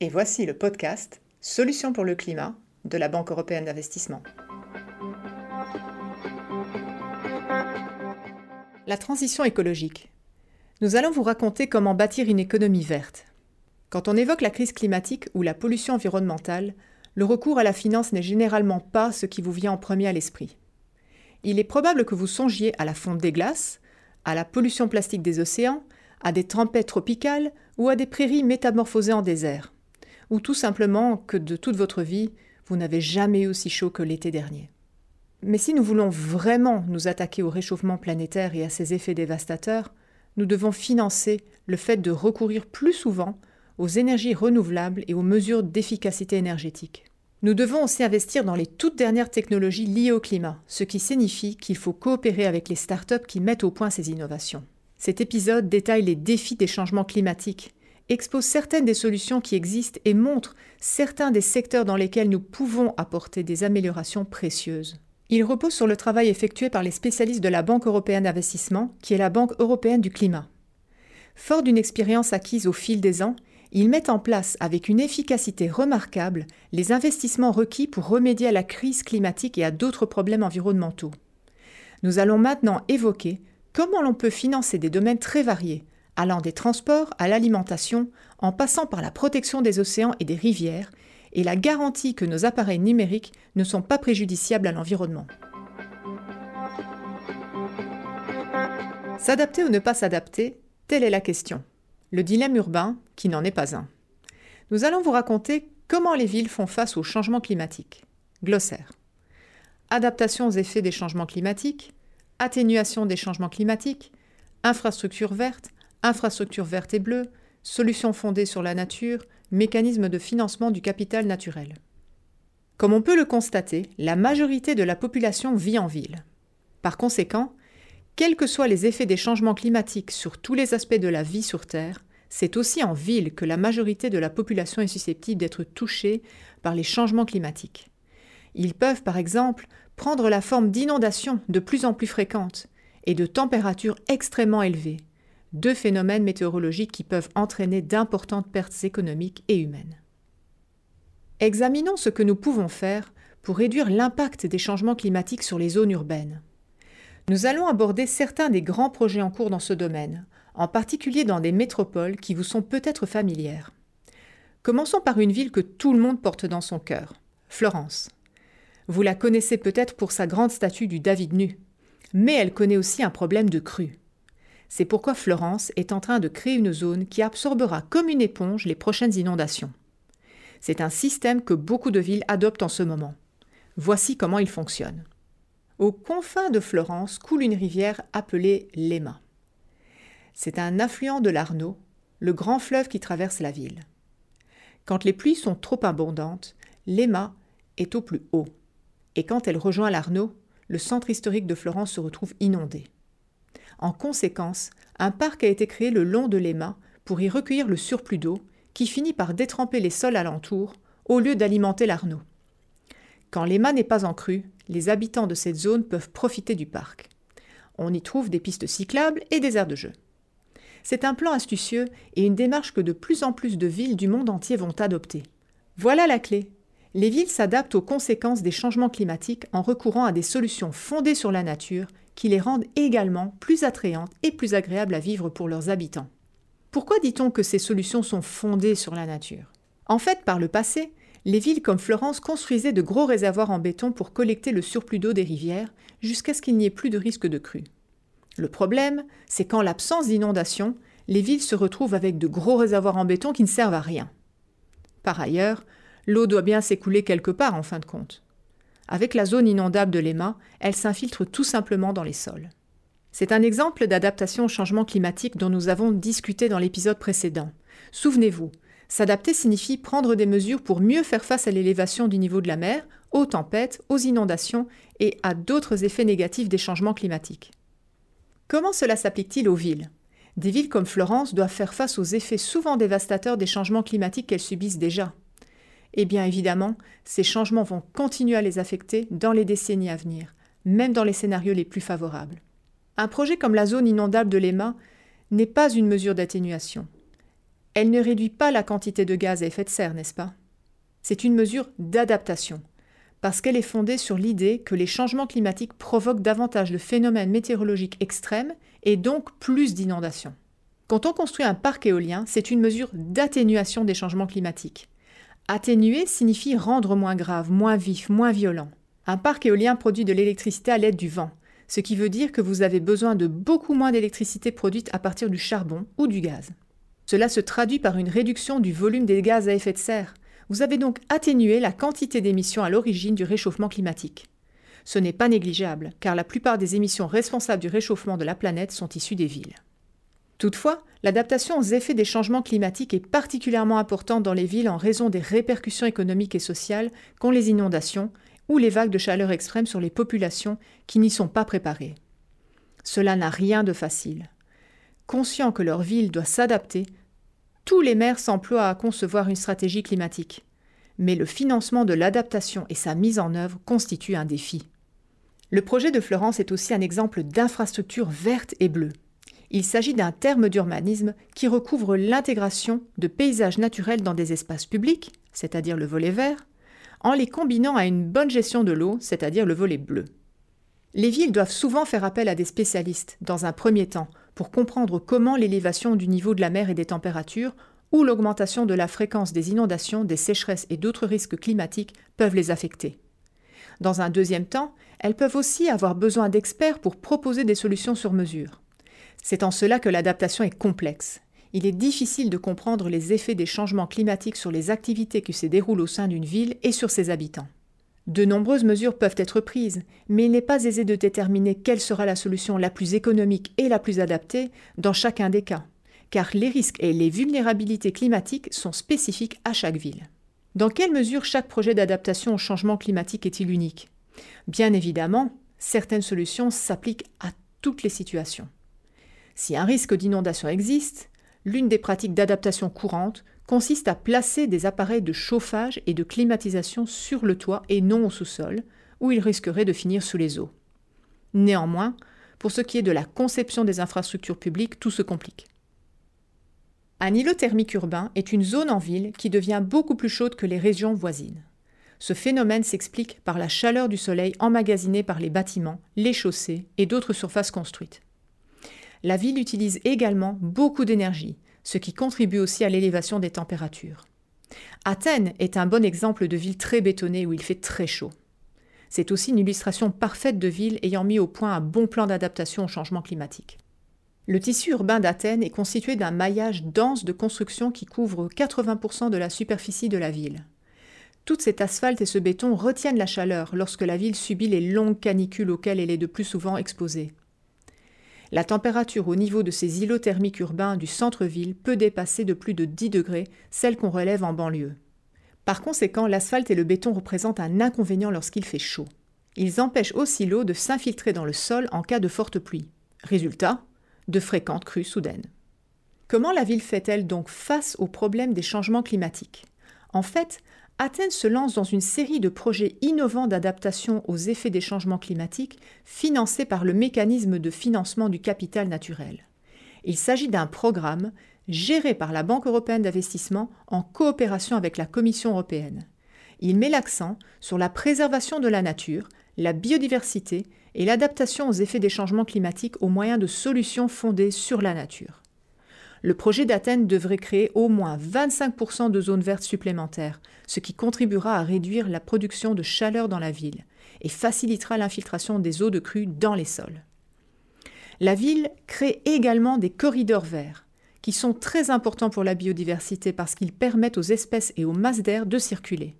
et voici le podcast Solutions pour le climat de la Banque européenne d'investissement. La transition écologique. Nous allons vous raconter comment bâtir une économie verte. Quand on évoque la crise climatique ou la pollution environnementale, le recours à la finance n'est généralement pas ce qui vous vient en premier à l'esprit. Il est probable que vous songiez à la fonte des glaces, à la pollution plastique des océans, à des tempêtes tropicales ou à des prairies métamorphosées en désert, ou tout simplement que de toute votre vie, vous n'avez jamais eu aussi chaud que l'été dernier. Mais si nous voulons vraiment nous attaquer au réchauffement planétaire et à ses effets dévastateurs, nous devons financer le fait de recourir plus souvent aux énergies renouvelables et aux mesures d'efficacité énergétique. Nous devons aussi investir dans les toutes dernières technologies liées au climat, ce qui signifie qu'il faut coopérer avec les startups qui mettent au point ces innovations. Cet épisode détaille les défis des changements climatiques, expose certaines des solutions qui existent et montre certains des secteurs dans lesquels nous pouvons apporter des améliorations précieuses. Il repose sur le travail effectué par les spécialistes de la Banque européenne d'investissement, qui est la Banque européenne du climat. Fort d'une expérience acquise au fil des ans, ils mettent en place avec une efficacité remarquable les investissements requis pour remédier à la crise climatique et à d'autres problèmes environnementaux. Nous allons maintenant évoquer comment l'on peut financer des domaines très variés, allant des transports à l'alimentation, en passant par la protection des océans et des rivières, et la garantie que nos appareils numériques ne sont pas préjudiciables à l'environnement. S'adapter ou ne pas s'adapter, telle est la question le dilemme urbain qui n'en est pas un. Nous allons vous raconter comment les villes font face aux changements climatiques. Glossaire. Adaptation aux effets des changements climatiques, atténuation des changements climatiques, infrastructures vertes, infrastructures vertes et bleues, solutions fondées sur la nature, mécanismes de financement du capital naturel. Comme on peut le constater, la majorité de la population vit en ville. Par conséquent, quels que soient les effets des changements climatiques sur tous les aspects de la vie sur Terre, c'est aussi en ville que la majorité de la population est susceptible d'être touchée par les changements climatiques. Ils peuvent, par exemple, prendre la forme d'inondations de plus en plus fréquentes et de températures extrêmement élevées, deux phénomènes météorologiques qui peuvent entraîner d'importantes pertes économiques et humaines. Examinons ce que nous pouvons faire pour réduire l'impact des changements climatiques sur les zones urbaines. Nous allons aborder certains des grands projets en cours dans ce domaine, en particulier dans des métropoles qui vous sont peut-être familières. Commençons par une ville que tout le monde porte dans son cœur, Florence. Vous la connaissez peut-être pour sa grande statue du David nu, mais elle connaît aussi un problème de crue. C'est pourquoi Florence est en train de créer une zone qui absorbera comme une éponge les prochaines inondations. C'est un système que beaucoup de villes adoptent en ce moment. Voici comment il fonctionne. Aux confins de Florence coule une rivière appelée l'Ema. C'est un affluent de l'Arno, le grand fleuve qui traverse la ville. Quand les pluies sont trop abondantes, l'Ema est au plus haut. Et quand elle rejoint l'Arno, le centre historique de Florence se retrouve inondé. En conséquence, un parc a été créé le long de l'Ema pour y recueillir le surplus d'eau qui finit par détremper les sols alentours au lieu d'alimenter l'Arno. Quand l'Ema n'est pas en crue, les habitants de cette zone peuvent profiter du parc. On y trouve des pistes cyclables et des aires de jeu. C'est un plan astucieux et une démarche que de plus en plus de villes du monde entier vont adopter. Voilà la clé. Les villes s'adaptent aux conséquences des changements climatiques en recourant à des solutions fondées sur la nature qui les rendent également plus attrayantes et plus agréables à vivre pour leurs habitants. Pourquoi dit-on que ces solutions sont fondées sur la nature? En fait, par le passé, les villes comme Florence construisaient de gros réservoirs en béton pour collecter le surplus d'eau des rivières jusqu'à ce qu'il n'y ait plus de risque de crue. Le problème, c'est qu'en l'absence d'inondation, les villes se retrouvent avec de gros réservoirs en béton qui ne servent à rien. Par ailleurs, l'eau doit bien s'écouler quelque part en fin de compte. Avec la zone inondable de l'EMA, elle s'infiltre tout simplement dans les sols. C'est un exemple d'adaptation au changement climatique dont nous avons discuté dans l'épisode précédent. Souvenez-vous, S'adapter signifie prendre des mesures pour mieux faire face à l'élévation du niveau de la mer, aux tempêtes, aux inondations et à d'autres effets négatifs des changements climatiques. Comment cela s'applique-t-il aux villes? Des villes comme Florence doivent faire face aux effets souvent dévastateurs des changements climatiques qu'elles subissent déjà. Et eh bien évidemment, ces changements vont continuer à les affecter dans les décennies à venir, même dans les scénarios les plus favorables. Un projet comme la zone inondable de l'EMA n'est pas une mesure d'atténuation. Elle ne réduit pas la quantité de gaz à effet de serre, n'est-ce pas? C'est une mesure d'adaptation, parce qu'elle est fondée sur l'idée que les changements climatiques provoquent davantage de phénomènes météorologiques extrêmes et donc plus d'inondations. Quand on construit un parc éolien, c'est une mesure d'atténuation des changements climatiques. Atténuer signifie rendre moins grave, moins vif, moins violent. Un parc éolien produit de l'électricité à l'aide du vent, ce qui veut dire que vous avez besoin de beaucoup moins d'électricité produite à partir du charbon ou du gaz. Cela se traduit par une réduction du volume des gaz à effet de serre. Vous avez donc atténué la quantité d'émissions à l'origine du réchauffement climatique. Ce n'est pas négligeable, car la plupart des émissions responsables du réchauffement de la planète sont issues des villes. Toutefois, l'adaptation aux effets des changements climatiques est particulièrement importante dans les villes en raison des répercussions économiques et sociales qu'ont les inondations ou les vagues de chaleur extrême sur les populations qui n'y sont pas préparées. Cela n'a rien de facile. Conscients que leur ville doit s'adapter, tous les maires s'emploient à concevoir une stratégie climatique. Mais le financement de l'adaptation et sa mise en œuvre constituent un défi. Le projet de Florence est aussi un exemple d'infrastructure verte et bleue. Il s'agit d'un terme d'urbanisme qui recouvre l'intégration de paysages naturels dans des espaces publics, c'est-à-dire le volet vert, en les combinant à une bonne gestion de l'eau, c'est-à-dire le volet bleu. Les villes doivent souvent faire appel à des spécialistes, dans un premier temps, pour comprendre comment l'élévation du niveau de la mer et des températures, ou l'augmentation de la fréquence des inondations, des sécheresses et d'autres risques climatiques peuvent les affecter. Dans un deuxième temps, elles peuvent aussi avoir besoin d'experts pour proposer des solutions sur mesure. C'est en cela que l'adaptation est complexe. Il est difficile de comprendre les effets des changements climatiques sur les activités qui se déroulent au sein d'une ville et sur ses habitants. De nombreuses mesures peuvent être prises, mais il n'est pas aisé de déterminer quelle sera la solution la plus économique et la plus adaptée dans chacun des cas, car les risques et les vulnérabilités climatiques sont spécifiques à chaque ville. Dans quelle mesure chaque projet d'adaptation au changement climatique est-il unique? Bien évidemment, certaines solutions s'appliquent à toutes les situations. Si un risque d'inondation existe, l'une des pratiques d'adaptation courantes consiste à placer des appareils de chauffage et de climatisation sur le toit et non au sous-sol, où ils risqueraient de finir sous les eaux. Néanmoins, pour ce qui est de la conception des infrastructures publiques, tout se complique. Un îlot thermique urbain est une zone en ville qui devient beaucoup plus chaude que les régions voisines. Ce phénomène s'explique par la chaleur du soleil emmagasinée par les bâtiments, les chaussées et d'autres surfaces construites la ville utilise également beaucoup d'énergie, ce qui contribue aussi à l'élévation des températures. Athènes est un bon exemple de ville très bétonnée où il fait très chaud. C'est aussi une illustration parfaite de ville ayant mis au point un bon plan d'adaptation au changement climatique. Le tissu urbain d'Athènes est constitué d'un maillage dense de constructions qui couvre 80% de la superficie de la ville. Tout cet asphalte et ce béton retiennent la chaleur lorsque la ville subit les longues canicules auxquelles elle est de plus souvent exposée la température au niveau de ces îlots thermiques urbains du centre-ville peut dépasser de plus de 10 degrés celle qu'on relève en banlieue. Par conséquent, l'asphalte et le béton représentent un inconvénient lorsqu'il fait chaud. Ils empêchent aussi l'eau de s'infiltrer dans le sol en cas de forte pluie. Résultat, de fréquentes crues soudaines. Comment la ville fait-elle donc face au problème des changements climatiques? En fait, Athènes se lance dans une série de projets innovants d'adaptation aux effets des changements climatiques financés par le mécanisme de financement du capital naturel. Il s'agit d'un programme géré par la Banque européenne d'investissement en coopération avec la Commission européenne. Il met l'accent sur la préservation de la nature, la biodiversité et l'adaptation aux effets des changements climatiques au moyen de solutions fondées sur la nature le projet d'Athènes devrait créer au moins 25% de zones vertes supplémentaires, ce qui contribuera à réduire la production de chaleur dans la ville et facilitera l'infiltration des eaux de crue dans les sols. La ville crée également des corridors verts, qui sont très importants pour la biodiversité parce qu'ils permettent aux espèces et aux masses d'air de circuler.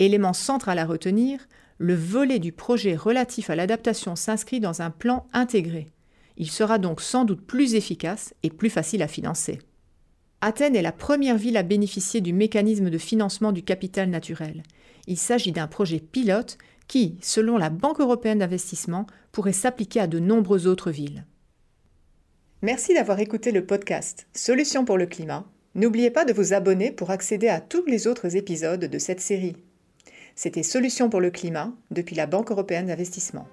Élément central à retenir, le volet du projet relatif à l'adaptation s'inscrit dans un plan intégré, il sera donc sans doute plus efficace et plus facile à financer. Athènes est la première ville à bénéficier du mécanisme de financement du capital naturel. Il s'agit d'un projet pilote qui, selon la Banque européenne d'investissement, pourrait s'appliquer à de nombreuses autres villes. Merci d'avoir écouté le podcast Solutions pour le climat. N'oubliez pas de vous abonner pour accéder à tous les autres épisodes de cette série. C'était Solutions pour le climat depuis la Banque européenne d'investissement.